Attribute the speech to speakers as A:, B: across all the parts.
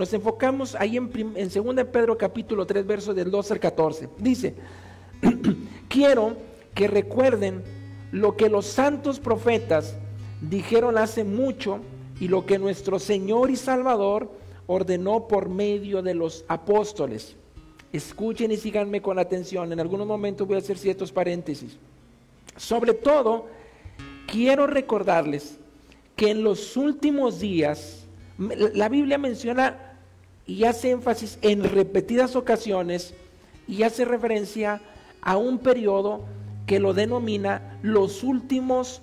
A: nos enfocamos ahí en, en 2 Pedro capítulo 3, versos del 12 al 14. Dice, quiero que recuerden lo que los santos profetas dijeron hace mucho y lo que nuestro Señor y Salvador ordenó por medio de los apóstoles. Escuchen y síganme con atención. En algunos momentos voy a hacer ciertos paréntesis. Sobre todo, quiero recordarles que en los últimos días, la Biblia menciona y hace énfasis en repetidas ocasiones y hace referencia a un periodo que lo denomina los últimos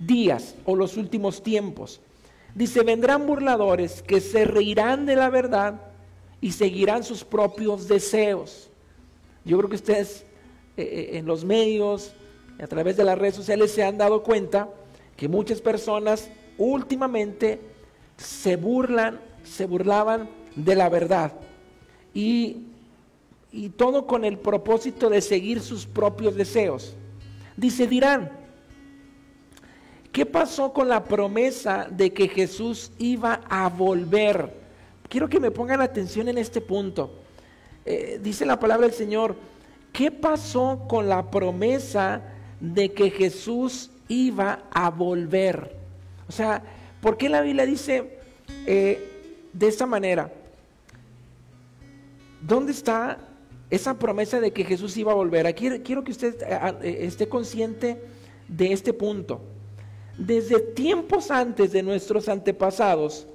A: días o los últimos tiempos. Dice, vendrán burladores que se reirán de la verdad y seguirán sus propios deseos. Yo creo que ustedes eh, eh, en los medios, a través de las redes sociales, se han dado cuenta que muchas personas últimamente se burlan, se burlaban de la verdad. Y, y todo con el propósito de seguir sus propios deseos. Dice, dirán, ¿qué pasó con la promesa de que Jesús iba a volver? Quiero que me pongan atención en este punto. Eh, dice la palabra del Señor, ¿qué pasó con la promesa de que Jesús iba a volver? O sea, ¿por qué la Biblia dice eh, de esta manera? ¿Dónde está esa promesa de que Jesús iba a volver? Aquí quiero que usted eh, esté consciente de este punto. Desde tiempos antes de nuestros antepasados,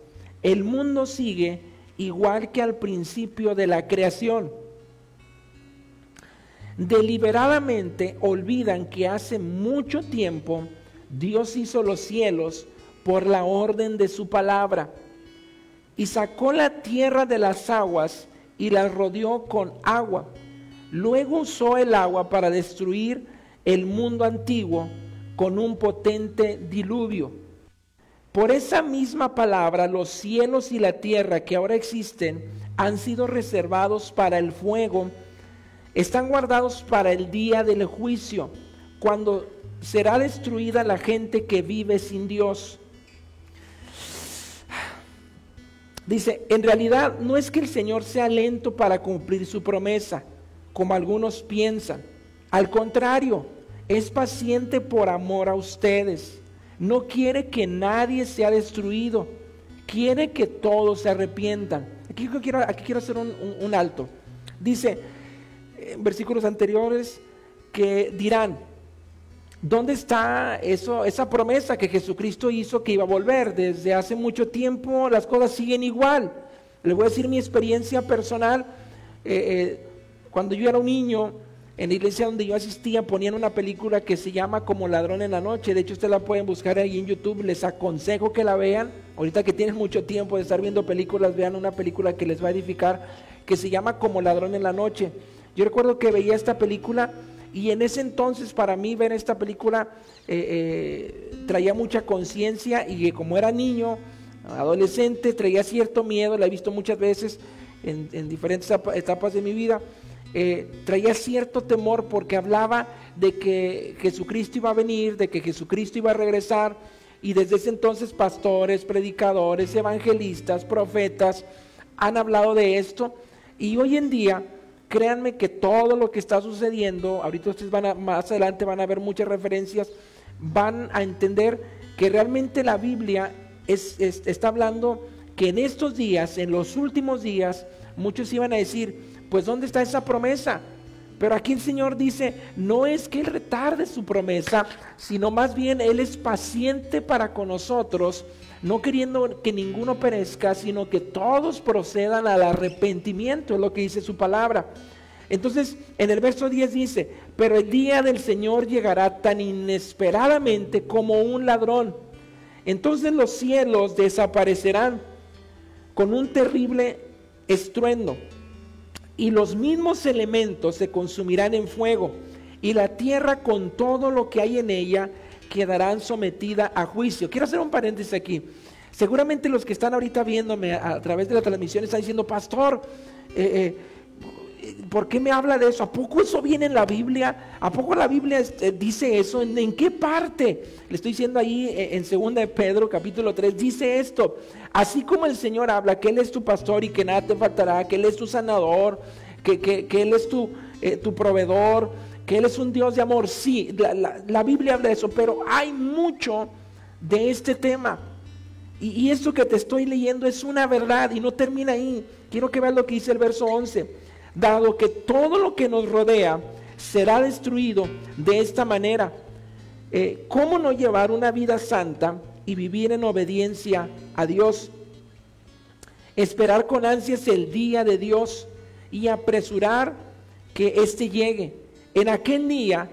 A: el mundo sigue igual que al principio de la creación. Deliberadamente olvidan que hace mucho tiempo Dios hizo los cielos por la orden de su palabra y sacó la tierra de las aguas y la rodeó con agua. Luego usó el agua para destruir el mundo antiguo con un potente diluvio. Por esa misma palabra, los cielos y la tierra que ahora existen han sido reservados para el fuego, están guardados para el día del juicio, cuando será destruida la gente que vive sin Dios. Dice, en realidad no es que el Señor sea lento para cumplir su promesa, como algunos piensan. Al contrario, es paciente por amor a ustedes no quiere que nadie sea destruido, quiere que todos se arrepientan. Aquí quiero, aquí quiero hacer un, alto. Dice en versículos anteriores que dirán, ¿Dónde está eso, esa promesa que Jesucristo hizo que iba a volver? Desde hace mucho tiempo las cosas siguen igual. Le voy a decir mi experiencia personal. Eh, eh, cuando yo era un niño, en la iglesia donde yo asistía ponían una película que se llama Como ladrón en la noche. De hecho, ustedes la pueden buscar ahí en YouTube. Les aconsejo que la vean. Ahorita que tienen mucho tiempo de estar viendo películas, vean una película que les va a edificar, que se llama Como ladrón en la noche. Yo recuerdo que veía esta película y en ese entonces para mí ver esta película eh, eh, traía mucha conciencia y como era niño, adolescente, traía cierto miedo, la he visto muchas veces en diferentes etapas de mi vida eh, traía cierto temor porque hablaba de que Jesucristo iba a venir, de que Jesucristo iba a regresar, y desde ese entonces pastores, predicadores, evangelistas, profetas han hablado de esto, y hoy en día, créanme que todo lo que está sucediendo, ahorita ustedes van a, más adelante van a ver muchas referencias, van a entender que realmente la Biblia está hablando que en estos días, en los últimos días, muchos iban a decir, pues ¿dónde está esa promesa? Pero aquí el Señor dice, no es que Él retarde su promesa, sino más bien Él es paciente para con nosotros, no queriendo que ninguno perezca, sino que todos procedan al arrepentimiento, es lo que dice su palabra. Entonces, en el verso 10 dice, pero el día del Señor llegará tan inesperadamente como un ladrón. Entonces los cielos desaparecerán con un terrible estruendo y los mismos elementos se consumirán en fuego, y la tierra con todo lo que hay en ella quedarán sometida a juicio. Quiero hacer un paréntesis aquí. Seguramente los que están ahorita viéndome a, través de la transmisión están diciendo, pastor, eh, eh, ¿por qué me habla de eso? ¿A poco eso viene en la Biblia? ¿A poco la Biblia este, dice eso? ¿En, qué parte? Le estoy diciendo ahí eh, en 2 de Pedro capítulo 3, dice esto, así como el Señor habla que Él es tu pastor y que nada te faltará, que Él es tu sanador, que, Él es tu, eh, tu proveedor, que Él es un Dios de amor. Sí, la, Biblia habla de eso, pero hay mucho de este tema. Y, y, esto que te estoy leyendo es una verdad y no termina ahí. Quiero que veas lo que dice el verso 11. Dado que todo lo que nos rodea será destruido de esta manera, eh, ¿cómo no llevar una vida santa y vivir en obediencia a Dios? Esperar con ansias el día de Dios y apresurar que éste llegue. En aquel día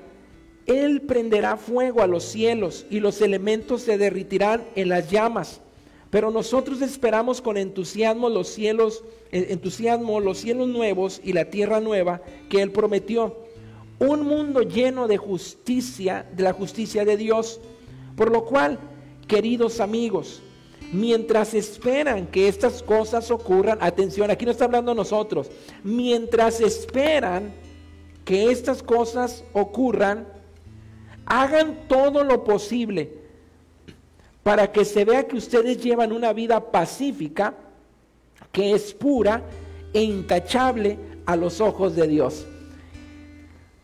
A: Él prenderá fuego a los cielos y los elementos se derritirán en las llamas. Pero nosotros esperamos con entusiasmo los cielos, entusiasmo los cielos nuevos y la tierra nueva que Él prometió. Un mundo lleno de justicia, de la justicia de Dios. Por lo cual, queridos amigos, mientras esperan que estas cosas ocurran, atención, aquí no está hablando nosotros, mientras esperan que estas cosas ocurran, hagan todo lo posible para que se vea que ustedes llevan una vida pacífica, que es pura e intachable a los ojos de Dios.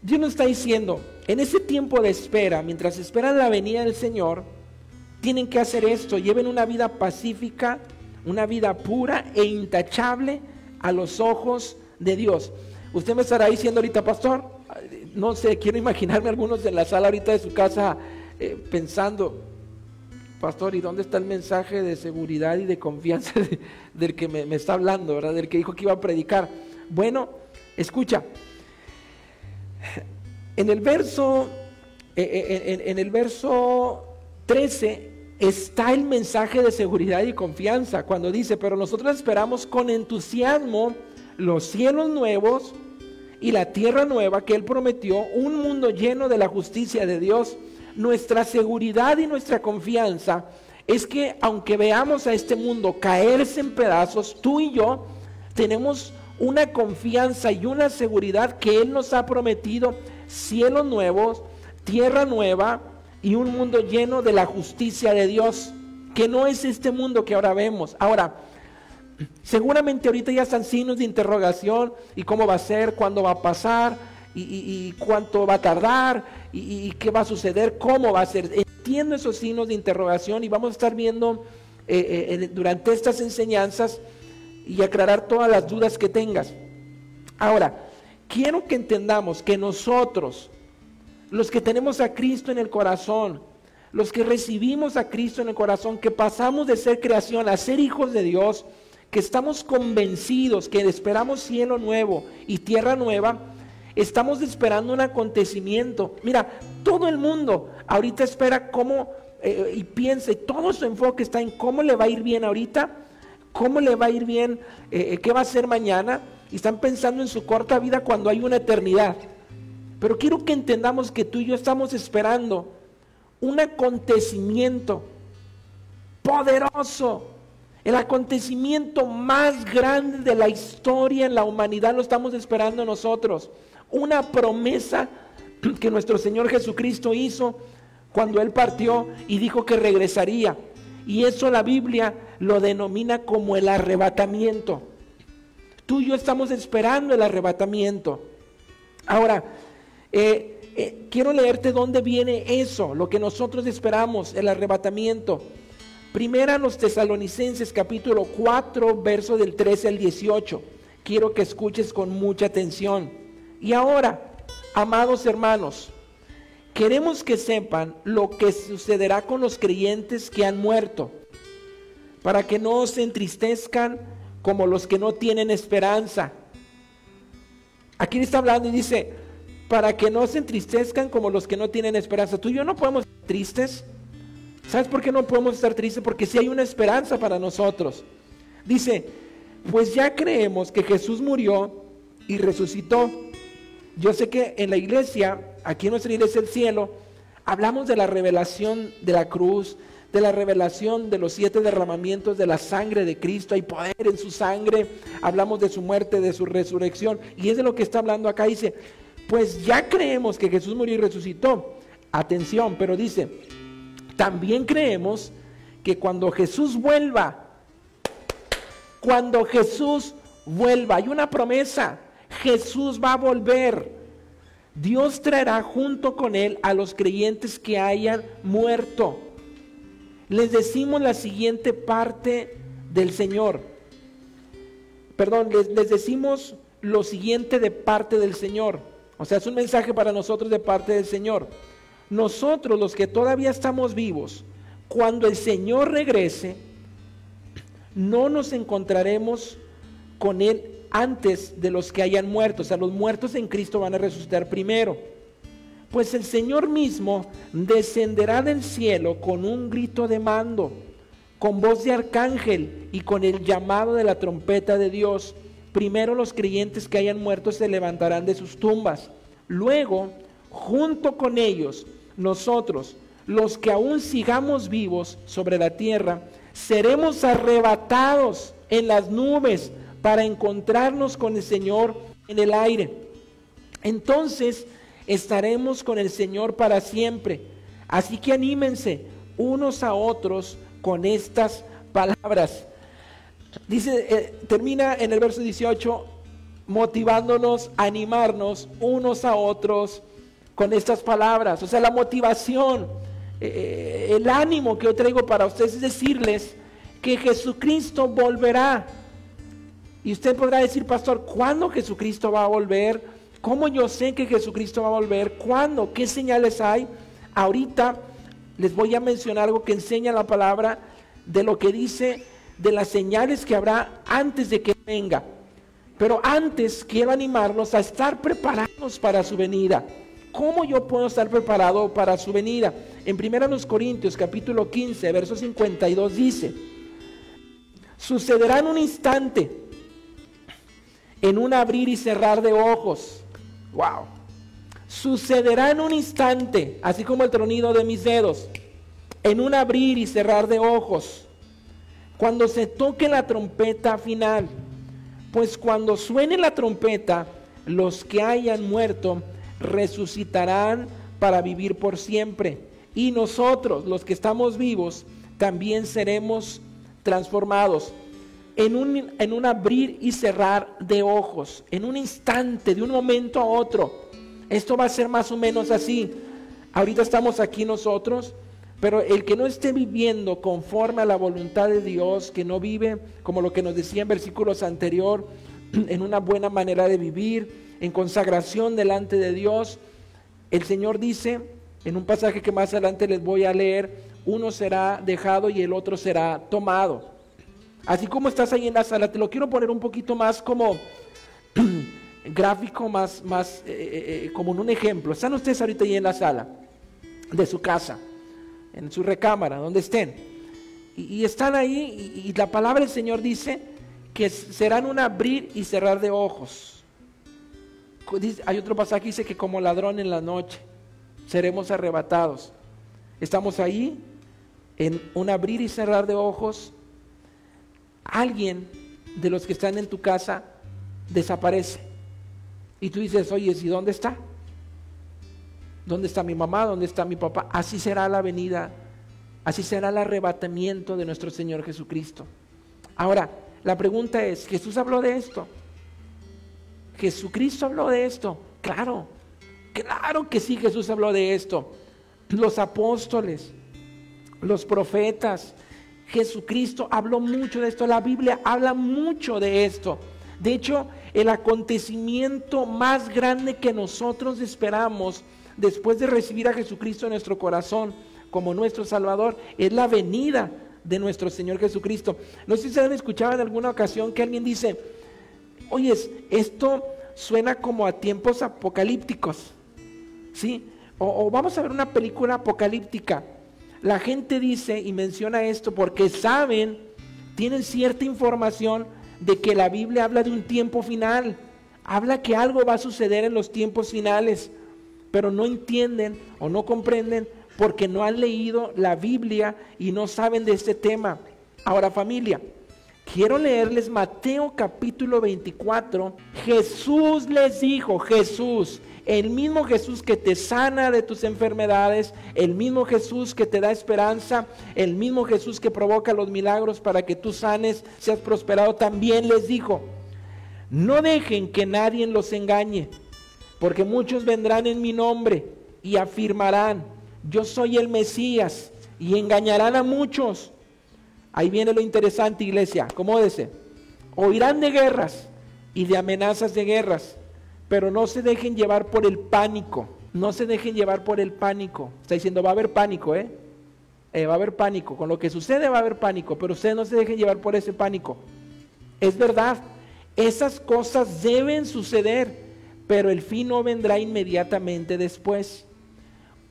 A: Dios nos está diciendo, en ese tiempo de espera, mientras esperan la venida del Señor, tienen que hacer esto, lleven una vida pacífica, una vida pura e intachable a los ojos de Dios. Usted me estará diciendo ahorita, pastor, no sé, quiero imaginarme algunos de la sala ahorita de su casa eh, pensando, pastor, ¿y dónde está el mensaje de seguridad y de confianza del que me, está hablando, ¿verdad? Del que dijo que iba a predicar. Bueno, escucha, en el verso, eh, eh, en el verso 13 está el mensaje de seguridad y confianza cuando dice, pero nosotros esperamos con entusiasmo los cielos nuevos y la tierra nueva que Él prometió, un mundo lleno de la justicia de Dios. Nuestra seguridad y nuestra confianza es que aunque veamos a este mundo caerse en pedazos, tú y yo tenemos una confianza y una seguridad que Él nos ha prometido cielos nuevos, tierra nueva y un mundo lleno de la justicia de Dios, que no es este mundo que ahora vemos. Ahora, Seguramente ahorita ya están signos de interrogación y cómo va a ser, cuándo va a pasar y, cuánto va a tardar y, qué va a suceder, cómo va a ser. Entiendo esos signos de interrogación y vamos a estar viendo eh, eh, durante estas enseñanzas y aclarar todas las dudas que tengas. Ahora, quiero que entendamos que nosotros, los que tenemos a Cristo en el corazón, los que recibimos a Cristo en el corazón, que pasamos de ser creación a ser hijos de Dios, que estamos convencidos que esperamos cielo nuevo y tierra nueva, estamos esperando un acontecimiento. Mira, todo el mundo ahorita espera cómo eh, y piensa, y todo su enfoque está en cómo le va a ir bien ahorita, cómo le va a ir bien, eh, eh, qué va a ser mañana, y están pensando en su corta vida cuando hay una eternidad. Pero quiero que entendamos que tú y yo estamos esperando un acontecimiento poderoso el acontecimiento más grande de la historia en la humanidad lo estamos esperando nosotros. Una promesa que nuestro Señor Jesucristo hizo cuando Él partió y dijo que regresaría. Y eso la Biblia lo denomina como el arrebatamiento. Tú y yo estamos esperando el arrebatamiento. Ahora, eh, eh, quiero leerte dónde viene eso, lo que nosotros esperamos, el arrebatamiento. Primera los tesalonicenses capítulo 4, verso del 13 al 18. Quiero que escuches con mucha atención. Y ahora, amados hermanos, queremos que sepan lo que sucederá con los creyentes que han muerto, para que no se entristezcan como los que no tienen esperanza. Aquí está hablando y dice, para que no se entristezcan como los que no tienen esperanza. Tú y yo no podemos ser tristes. ¿Sabes por qué no podemos estar tristes? Porque si hay una esperanza para nosotros. Dice, pues ya creemos que Jesús murió y resucitó. Yo sé que en la iglesia, aquí en nuestra iglesia del cielo, hablamos de la revelación de la cruz, de la revelación de los siete derramamientos de la sangre de Cristo. Hay poder en su sangre. Hablamos de su muerte, de su resurrección. Y es de lo que está hablando acá. Dice, pues ya creemos que Jesús murió y resucitó. Atención, pero dice, también creemos que cuando Jesús vuelva, cuando Jesús vuelva, hay una promesa, Jesús va a volver. Dios traerá junto con él a los creyentes que hayan muerto. Les decimos la siguiente parte del Señor. Perdón, les, decimos lo siguiente de parte del Señor. O sea, es un mensaje para nosotros de parte del Señor. Nosotros los que todavía estamos vivos, cuando el Señor regrese, no nos encontraremos con Él antes de los que hayan muerto. O sea, los muertos en Cristo van a resucitar primero. Pues el Señor mismo descenderá del cielo con un grito de mando, con voz de arcángel y con el llamado de la trompeta de Dios Primero los creyentes que hayan muerto se levantarán de sus tumbas. Luego, junto con ellos, nosotros, los que aún sigamos vivos sobre la tierra, seremos arrebatados en las nubes para encontrarnos con el Señor en el aire. Entonces estaremos con el Señor para siempre. Así que anímense unos a otros con estas palabras. Dice, eh, termina en el verso 18 motivándonos, animarnos unos a otros con estas palabras. O sea, la motivación, eh, el ánimo que yo traigo para ustedes es decirles que Jesucristo volverá. Y usted podrá decir, pastor, ¿cuándo Jesucristo va a volver? ¿Cómo yo sé que Jesucristo va a volver? ¿Cuándo? ¿Qué señales hay? Ahorita les voy a mencionar algo que enseña la palabra de lo que dice de las señales que habrá antes de que venga. Pero antes quiero animarnos a estar preparados para su venida. ¿Cómo yo puedo estar preparado para su venida? En 1 Corintios capítulo 15, verso 52 dice, sucederá en un instante, en un abrir y cerrar de ojos. Wow. Sucederá en un instante, así como el tronido de mis dedos, en un abrir y cerrar de ojos cuando se toque la trompeta final. Pues cuando suene la trompeta, los que hayan muerto resucitarán para vivir por siempre. Y nosotros, los que estamos vivos, también seremos transformados en un, en un abrir y cerrar de ojos, en un instante, de un momento a otro. Esto va a ser más o menos así. Ahorita estamos aquí nosotros pero el que no esté viviendo conforme a la voluntad de Dios, que no vive como lo que nos decía en versículos anterior, en una buena manera de vivir, en consagración delante de Dios, el Señor dice, en un pasaje que más adelante les voy a leer, uno será dejado y el otro será tomado. Así como estás ahí en la sala, te lo quiero poner un poquito más como gráfico, más, más eh, eh, eh, como en un ejemplo. Están ustedes ahorita ahí en la sala de su casa en su recámara, donde estén. Y, están ahí y, la palabra del Señor dice que serán un abrir y cerrar de ojos. Hay otro pasaje que dice que como ladrón en la noche seremos arrebatados. Estamos ahí en un abrir y cerrar de ojos. Alguien de los que están en tu casa desaparece. Y tú dices, oye, ¿y dónde está? ¿Dónde está mi mamá? ¿Dónde está mi papá? Así será la venida, así será el arrebatamiento de nuestro Señor Jesucristo. Ahora, la pregunta es, ¿Jesús habló de esto? ¿Jesucristo habló de esto? Claro, claro que sí, Jesús habló de esto. Los apóstoles, los profetas, Jesucristo habló mucho de esto, la Biblia habla mucho de esto. De hecho, el acontecimiento más grande que nosotros esperamos después de recibir a Jesucristo en nuestro corazón como nuestro Salvador, es la venida de nuestro Señor Jesucristo. No sé si se han escuchado en alguna ocasión que alguien dice, oye, esto suena como a tiempos apocalípticos, ¿sí? O vamos a ver una película apocalíptica. La gente dice y menciona esto porque saben, tienen cierta información de que la Biblia habla de un tiempo final, habla que algo va a suceder en los tiempos finales pero no entienden o no comprenden porque no han leído la Biblia y no saben de este tema. Ahora familia, quiero leerles Mateo capítulo 24. Jesús les dijo, Jesús, el mismo Jesús que te sana de tus enfermedades, el mismo Jesús que te da esperanza, el mismo Jesús que provoca los milagros para que tú sanes, seas prosperado, también les dijo, no dejen que nadie los engañe, porque muchos vendrán en mi nombre y afirmarán, yo soy el Mesías, y engañarán a muchos. Ahí viene lo interesante, iglesia, dice? Oirán de guerras y de amenazas de guerras pero no se dejen llevar por el pánico. No se dejen llevar por el pánico. Está diciendo, va a haber pánico, ¿eh? ¿eh? va a haber pánico. Con lo que sucede va a haber pánico, pero ustedes no se dejen llevar por ese pánico. Es verdad, esas cosas deben suceder, pero el fin no vendrá inmediatamente después.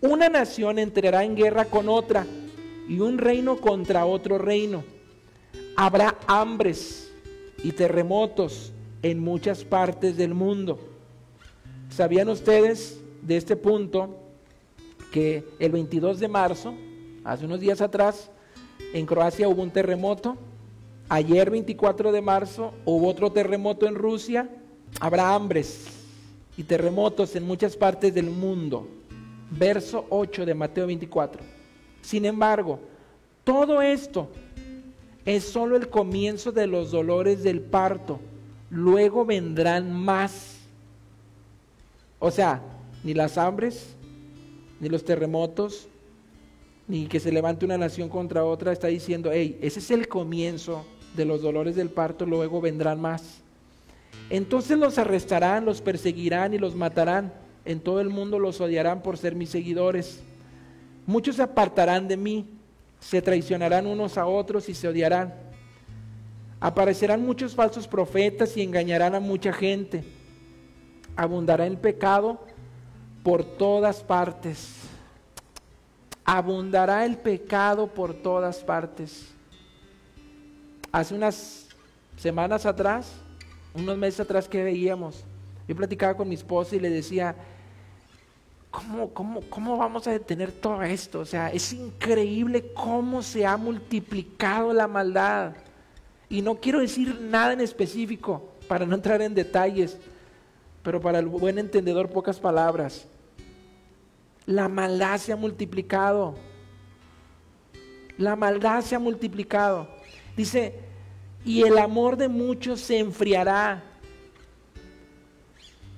A: Una nación entrará en guerra con otra y un reino contra otro reino. Habrá hambres y terremotos en muchas partes del mundo. ¿Sabían ustedes de este punto que el 22 de marzo, hace unos días atrás, en Croacia hubo un terremoto? Ayer 24 de marzo hubo otro terremoto en Rusia. Habrá hambres y terremotos en muchas partes del mundo. Verso 8 de Mateo 24. Sin embargo, todo esto es solo el comienzo de los dolores del parto. Luego vendrán más o sea, ni las hambres, ni los terremotos, ni que se levante una nación contra otra, está diciendo, hey, ese es el comienzo de los dolores del parto, luego vendrán más. Entonces los arrestarán, los perseguirán y los matarán. En todo el mundo los odiarán por ser mis seguidores. Muchos se apartarán de mí, se traicionarán unos a otros y se odiarán. Aparecerán muchos falsos profetas y engañarán a mucha gente abundará el pecado por todas partes. Abundará el pecado por todas partes. Hace unas semanas atrás, unos meses atrás que veíamos, yo platicaba con mi esposa y le decía, ¿cómo, cómo, cómo vamos a detener todo esto? O sea, es increíble cómo se ha multiplicado la maldad. Y no quiero decir nada en específico para no entrar en detalles, pero para el buen entendedor pocas palabras. La maldad se ha multiplicado. La maldad se ha multiplicado. Dice, y el amor de muchos se enfriará.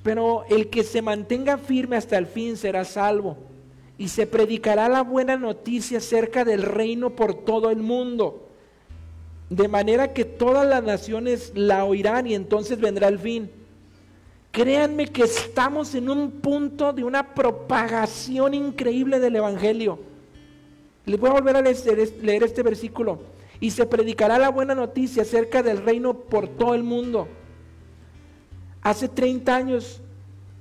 A: Pero el que se mantenga firme hasta el fin será salvo. Y se predicará la buena noticia acerca del reino por todo el mundo. De manera que todas las naciones la oirán y entonces vendrá el fin. Créanme que estamos en un punto de una propagación increíble del Evangelio. Les voy a volver a leer, este versículo. Y se predicará la buena noticia acerca del reino por todo el mundo. Hace 30 años,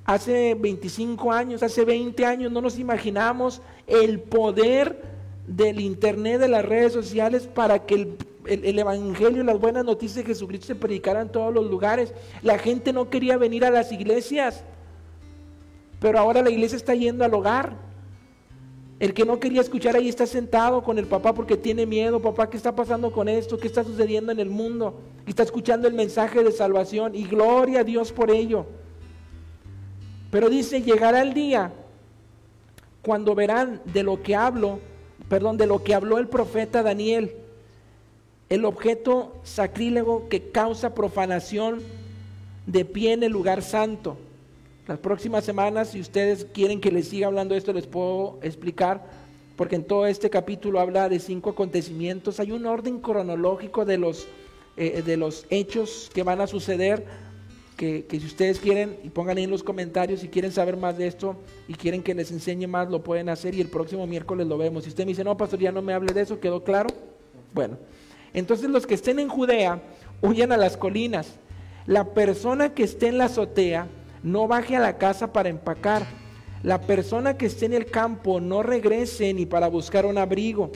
A: hace 25 años, hace 20 años no nos imaginamos el poder del Internet, de las redes sociales para que el el, Evangelio, las buenas noticias de Jesucristo se predicaran en todos los lugares. La gente no quería venir a las iglesias, pero ahora la iglesia está yendo al hogar. El que no quería escuchar ahí está sentado con el papá porque tiene miedo. Papá, ¿qué está pasando con esto? ¿Qué está sucediendo en el mundo? Y está escuchando el mensaje de salvación y gloria a Dios por ello. Pero dice, llegará el día cuando verán de lo que hablo, perdón, de lo que habló el profeta Daniel el objeto sacrílego que causa profanación de pie en el lugar santo. Las próximas semanas, si ustedes quieren que les siga hablando de esto, les puedo explicar, porque en todo este capítulo habla de cinco acontecimientos. Hay un orden cronológico de los, eh, de los hechos que van a suceder, que, que, si ustedes quieren, y pongan ahí en los comentarios si quieren saber más de esto y quieren que les enseñe más, lo pueden hacer y el próximo miércoles lo vemos. Si usted me dice, no, pastor, ya no me hable de eso, ¿quedó claro? Bueno. Entonces los que estén en Judea huyan a las colinas. La persona que esté en la azotea no baje a la casa para empacar. La persona que esté en el campo no regrese ni para buscar un abrigo.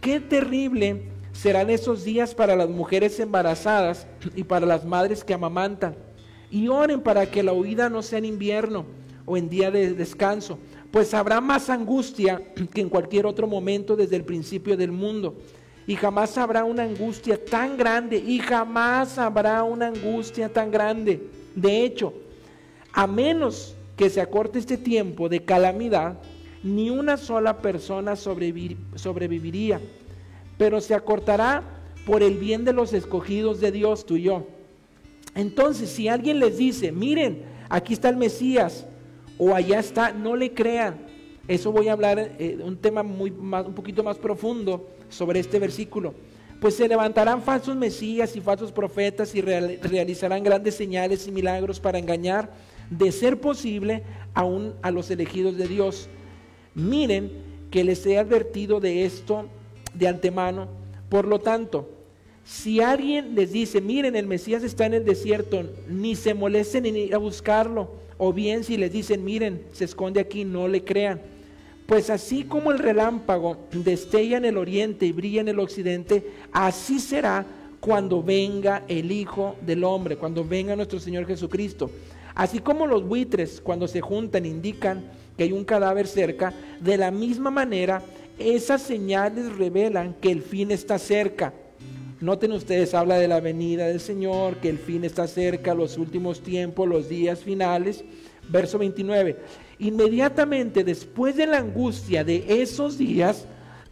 A: Qué terrible serán esos días para las mujeres embarazadas y para las madres que amamantan. Y oren para que la huida no sea en invierno o en día de descanso, pues habrá más angustia que en cualquier otro momento desde el principio del mundo. Y jamás habrá una angustia tan grande, y jamás habrá una angustia tan grande. De hecho, a menos que se acorte este tiempo de calamidad, ni una sola persona sobreviviría, pero se acortará por el bien de los escogidos de Dios, tú y yo. Entonces, si alguien les dice, miren, aquí está el Mesías, o allá está, no le crean. Eso voy a hablar eh, un tema muy más, un poquito más profundo sobre este versículo. Pues se levantarán falsos mesías y falsos profetas y realizarán grandes señales y milagros para engañar, de ser posible, aún a los elegidos de Dios. Miren que les he advertido de esto de antemano. Por lo tanto, si alguien les dice, miren, el Mesías está en el desierto, ni se molesten en ir a buscarlo, o bien si les dicen, miren, se esconde aquí, no le crean. Pues así como el relámpago destella en el oriente y brilla en el occidente, así será cuando venga el Hijo del Hombre, cuando venga nuestro Señor Jesucristo. Así como los buitres cuando se juntan indican que hay un cadáver cerca, de la misma manera esas señales revelan que el fin está cerca. Noten ustedes, habla de la venida del Señor, que el fin está cerca, los últimos tiempos, los días finales. Verso 29. Inmediatamente después de la angustia de esos días,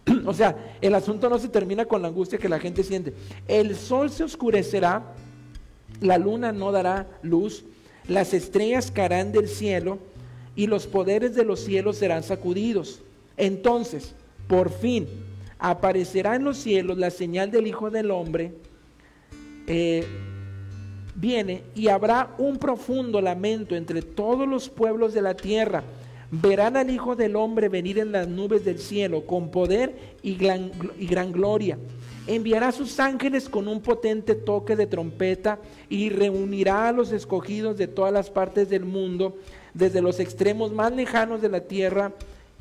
A: o sea, el asunto no se termina con la angustia que la gente siente. El sol se oscurecerá, la luna no dará luz, las estrellas caerán del cielo y los poderes de los cielos serán sacudidos. Entonces, por fin, aparecerá en los cielos la señal del Hijo del Hombre, eh, viene y habrá un profundo lamento entre todos los pueblos de la tierra. Verán al Hijo del Hombre venir en las nubes del cielo con poder y gran, gloria. Enviará a sus ángeles con un potente toque de trompeta y reunirá a los escogidos de todas las partes del mundo, desde los extremos más lejanos de la tierra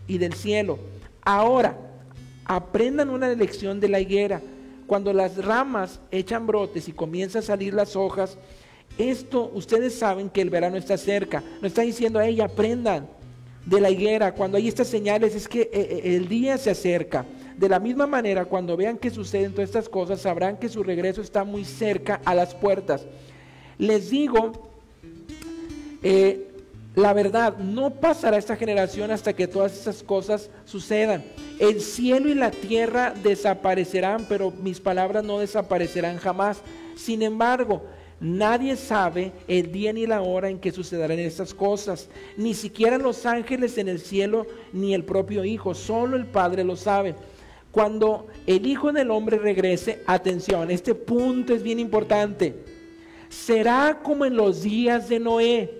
A: y del cielo. Ahora, Aprendan una lección de la higuera. Cuando las ramas echan brotes y comienzan a salir las hojas, esto ustedes saben que el verano está cerca. No está diciendo a ella, aprendan de la higuera. Cuando hay estas señales es que eh, eh, el día se acerca. De la misma manera, cuando vean que suceden todas estas cosas, sabrán que su regreso está muy cerca a las puertas. Les digo, eh, la verdad, no pasará esta generación hasta que todas esas cosas sucedan. El cielo y la tierra desaparecerán, pero mis palabras no desaparecerán jamás. Sin embargo, nadie sabe el día ni la hora en que sucederán estas cosas. Ni siquiera los ángeles en el cielo, ni el propio Hijo. Solo el Padre lo sabe. Cuando el Hijo del Hombre regrese, atención, este punto es bien importante. Será como en los días de Noé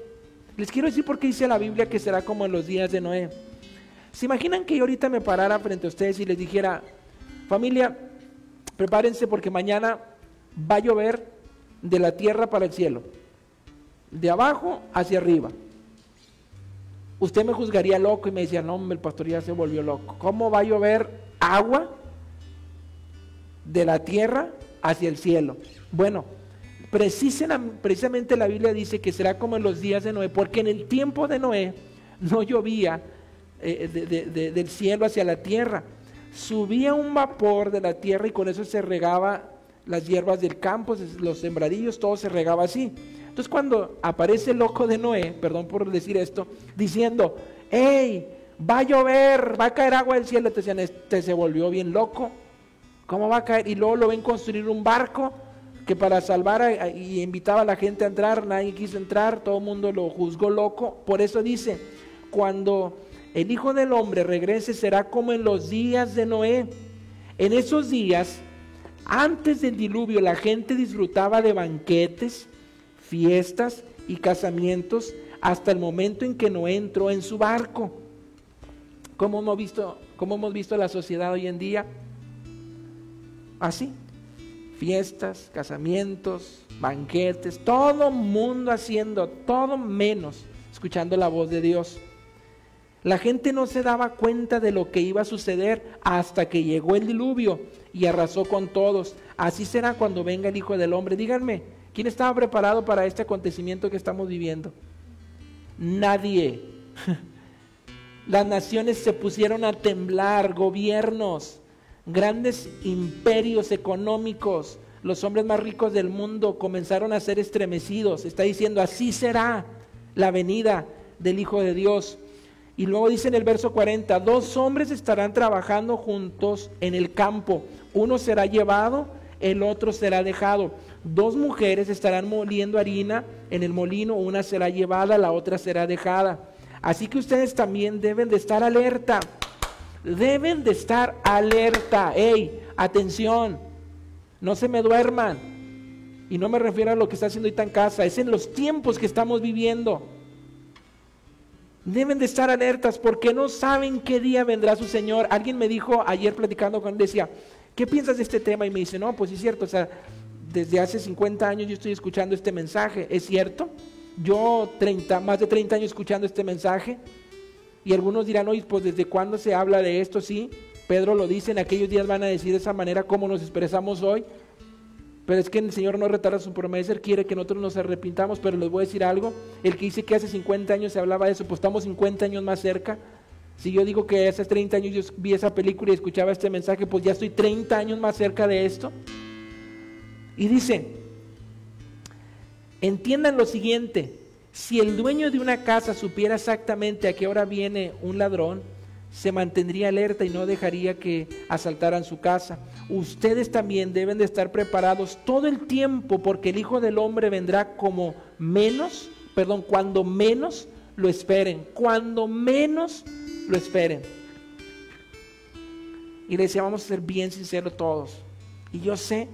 A: les quiero decir por qué dice la Biblia que será como en los días de Noé. ¿Se imaginan que yo ahorita me parara frente a ustedes y les dijera, familia, prepárense porque mañana va a llover de la tierra para el cielo, de abajo hacia arriba? Usted me juzgaría loco y me decía, no, el pastor ya se volvió loco. ¿Cómo va a llover agua de la tierra hacia el cielo? Bueno, Precisamente la Biblia dice que será como en los días de Noé, porque en el tiempo de Noé no llovía eh, del cielo hacia la tierra. Subía un vapor de la tierra y con eso se regaba las hierbas del campo, los sembradillos, todo se regaba así. Entonces cuando aparece el loco de Noé, perdón por decir esto, diciendo, hey, va a llover, va a caer agua del cielo, te decían, este se volvió bien loco, ¿cómo va a caer? Y luego lo ven construir un barco que para salvar y invitaba a la gente a entrar, nadie quiso entrar, todo el mundo lo juzgó loco. Por eso dice, cuando el Hijo del Hombre regrese será como en los días de Noé. En esos días, antes del diluvio, la gente disfrutaba de banquetes, fiestas y casamientos hasta el momento en que Noé entró en su barco. ¿Cómo hemos visto, cómo hemos visto la sociedad hoy en día? Así fiestas, casamientos, banquetes, todo mundo haciendo todo menos escuchando la voz de Dios. La gente no se daba cuenta de lo que iba a suceder hasta que llegó el diluvio y arrasó con todos. Así será cuando venga el Hijo del Hombre. Díganme, ¿quién estaba preparado para este acontecimiento que estamos viviendo? Nadie. Las naciones se pusieron a temblar, gobiernos, grandes imperios económicos, los hombres más ricos del mundo comenzaron a ser estremecidos. Está diciendo, así será la venida del Hijo de Dios. Y luego dice en el verso 40, dos hombres estarán trabajando juntos en el campo. Uno será llevado, el otro será dejado. Dos mujeres estarán moliendo harina en el molino, una será llevada, la otra será dejada. Así que ustedes también deben de estar alerta. Deben de estar alerta. ¡Ey! Atención. No se me duerman. Y no me refiero a lo que está haciendo ahorita en casa, es en los tiempos que estamos viviendo. Deben de estar alertas porque no saben qué día vendrá su Señor. Alguien me dijo ayer platicando con él, decía, ¿qué piensas de este tema? Y me dice, no, pues es cierto, o sea, desde hace 50 años yo estoy escuchando este mensaje, ¿es cierto? Yo 30, más de 30 años escuchando este mensaje y algunos dirán, oye, pues desde cuándo se habla de esto, sí, Pedro lo dice, en aquellos días van a decir de esa manera como nos expresamos hoy, pero es que el Señor no retarda su promesa, Él quiere que nosotros nos arrepintamos, pero les voy a decir algo, el que dice que hace 50 años se hablaba de eso, pues estamos 50 años más cerca. Si yo digo que hace 30 años yo vi esa película y escuchaba este mensaje, pues ya estoy 30 años más cerca de esto. Y dice, entiendan lo siguiente, si el dueño de una casa supiera exactamente a qué hora viene un ladrón, se mantendría alerta y no dejaría que asaltaran su casa. Ustedes también deben de estar preparados todo el tiempo porque el Hijo del Hombre vendrá como menos, perdón, cuando menos lo esperen, cuando menos lo esperen. Y le decía, vamos a ser bien sinceros todos. Y yo sé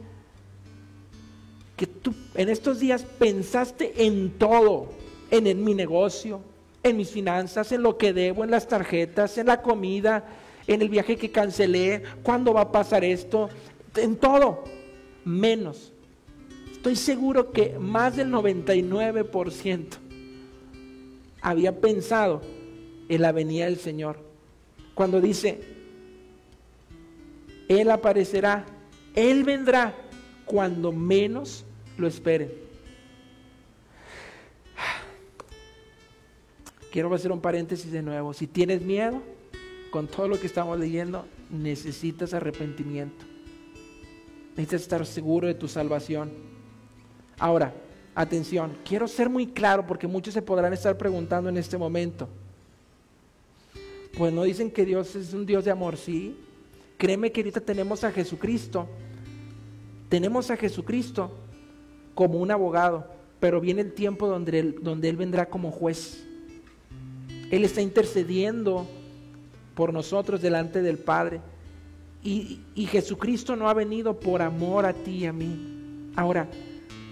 A: que tú en estos días pensaste en todo, en, mi negocio, en mis finanzas, en lo que debo, en las tarjetas, en la comida, en el viaje que cancelé, cuándo va a pasar esto, en todo, menos. Estoy seguro que más del 99% había pensado en la venida del Señor. Cuando dice, Él aparecerá, Él vendrá cuando menos lo esperen. Quiero hacer un paréntesis de nuevo. Si tienes miedo, con todo lo que estamos leyendo, necesitas arrepentimiento. Necesitas estar seguro de tu salvación. Ahora, atención, quiero ser muy claro porque muchos se podrán estar preguntando en este momento. Pues no dicen que Dios es un Dios de amor, sí. Créeme que ahorita tenemos a Jesucristo. Tenemos a Jesucristo como un abogado, pero viene el tiempo donde Él, donde él vendrá como juez. Él está intercediendo por nosotros delante del Padre. Y, Jesucristo no ha venido por amor a ti y a mí. Ahora,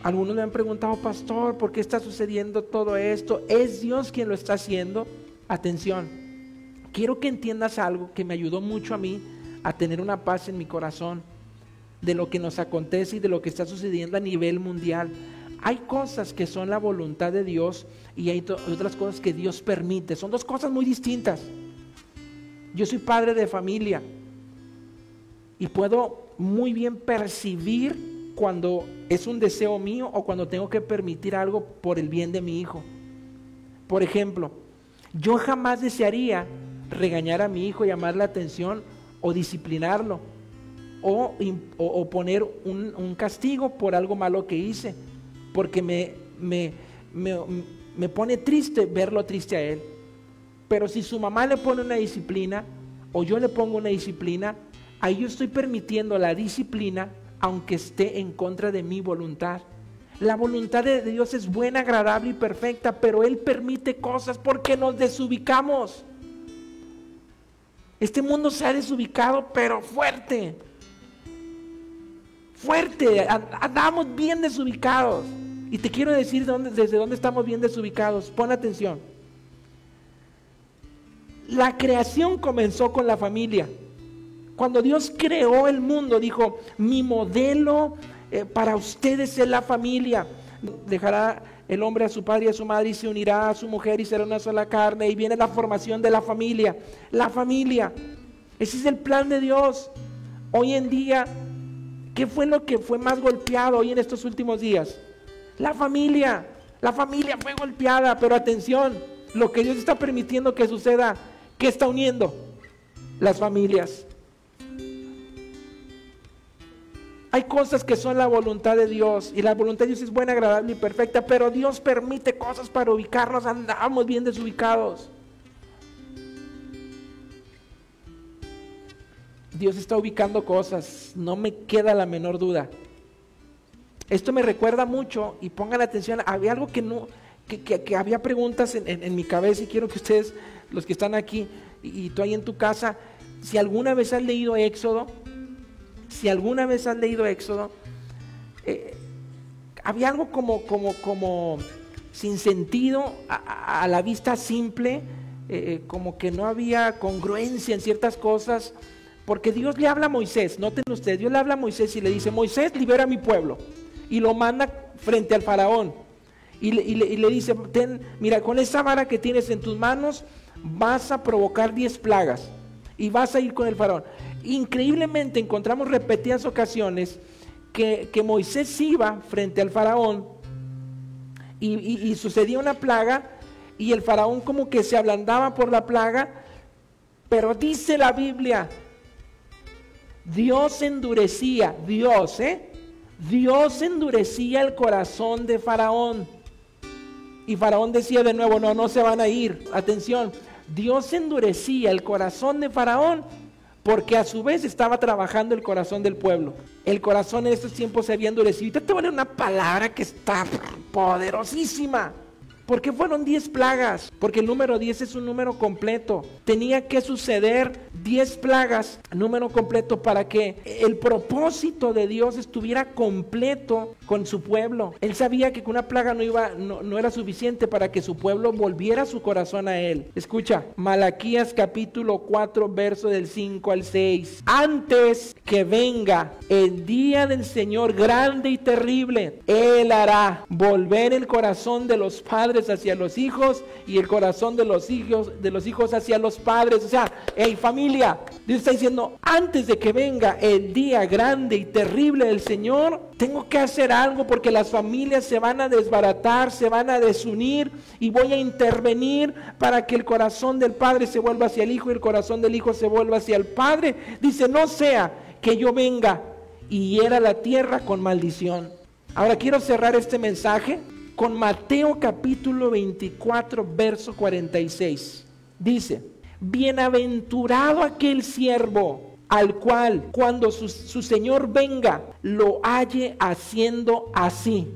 A: algunos me han preguntado, pastor, ¿por qué está sucediendo todo esto? ¿Es Dios quien lo está haciendo? Atención, quiero que entiendas algo que me ayudó mucho a mí a tener una paz en mi corazón de lo que nos acontece y de lo que está sucediendo a nivel mundial. Hay cosas que son la voluntad de Dios y hay otras cosas que Dios permite. Son dos cosas muy distintas. Yo soy padre de familia y puedo muy bien percibir cuando es un deseo mío o cuando tengo que permitir algo por el bien de mi hijo. Por ejemplo, yo jamás desearía regañar a mi hijo, llamar la atención o disciplinarlo o, poner un castigo por algo malo que hice porque me, me, me, pone triste verlo triste a él. Pero si su mamá le pone una disciplina o yo le pongo una disciplina, ahí yo estoy permitiendo la disciplina aunque esté en contra de mi voluntad. La voluntad de Dios es buena, agradable y perfecta, pero Él permite cosas porque nos desubicamos. Este mundo se ha desubicado, pero fuerte. Fuerte. Andamos bien desubicados. Y te quiero decir desde dónde estamos bien desubicados. Pon atención. La creación comenzó con la familia. Cuando Dios creó el mundo, dijo, mi modelo eh, para ustedes es la familia. Dejará el hombre a su padre y a su madre y se unirá a su mujer y será una sola carne. Y viene la formación de la familia. La familia. Ese es el plan de Dios. Hoy en día, ¿qué fue lo que fue más golpeado hoy en estos últimos días? La familia, la familia fue golpeada, pero atención, lo que Dios está permitiendo que suceda, ¿Qué está uniendo? Las familias. Hay cosas que son la voluntad de Dios y la voluntad de Dios es buena, agradable y perfecta, pero Dios permite cosas para ubicarnos, andamos bien desubicados. Dios está ubicando cosas, no me queda la menor duda. Esto me recuerda mucho y pongan atención, había algo que no, que, había preguntas en, mi cabeza y quiero que ustedes, los que están aquí y, tú ahí en tu casa, si alguna vez has leído Éxodo, si alguna vez has leído Éxodo, eh, había algo como, como, como sin sentido, a, la vista simple, eh, como que no había congruencia en ciertas cosas, porque Dios le habla a Moisés, noten ustedes, Dios le habla a Moisés y le dice, Moisés libera a mi pueblo, y lo manda frente al faraón, y le, dice, mira, con esa vara que tienes en tus manos, vas a provocar diez plagas, y vas a ir con el faraón. Increíblemente encontramos repetidas ocasiones que, Moisés iba frente al faraón y, sucedía una plaga y el faraón como que se ablandaba por la plaga, pero dice la Biblia, Dios endurecía, Dios, ¿eh? Dios endurecía el corazón de Faraón. Y Faraón decía de nuevo, no, no se van a ir. Atención, Dios endurecía el corazón de Faraón porque a su vez estaba trabajando el corazón del pueblo. El corazón en estos tiempos se había endurecido. Y te voy a leer una palabra que está poderosísima. ¿Por qué fueron 10 plagas? Porque el número 10 es un número completo. Tenía que suceder 10 plagas, número completo, para que el propósito de Dios estuviera completo con su pueblo. Él sabía que una plaga no, iba, no, era suficiente para que su pueblo volviera su corazón a él. Escucha, Malaquías capítulo 4, verso del 5 al 6. Antes que venga el día del Señor grande y terrible, Él hará volver el corazón de los padres hacia los hijos y el corazón de los hijos, de los hijos hacia los padres. O sea, hey familia, Dios está diciendo, antes de que venga el día grande y terrible del Señor, tengo que hacer algo porque las familias se van a desbaratar, se van a desunir y voy a intervenir para que el corazón del Padre se vuelva hacia el Hijo y el corazón del Hijo se vuelva hacia el Padre. Dice, no sea que yo venga y hiera la tierra con maldición. Ahora quiero cerrar este mensaje con Mateo capítulo 24, verso 46. Dice, bienaventurado aquel siervo al cual cuando su, su Señor venga lo halle haciendo así.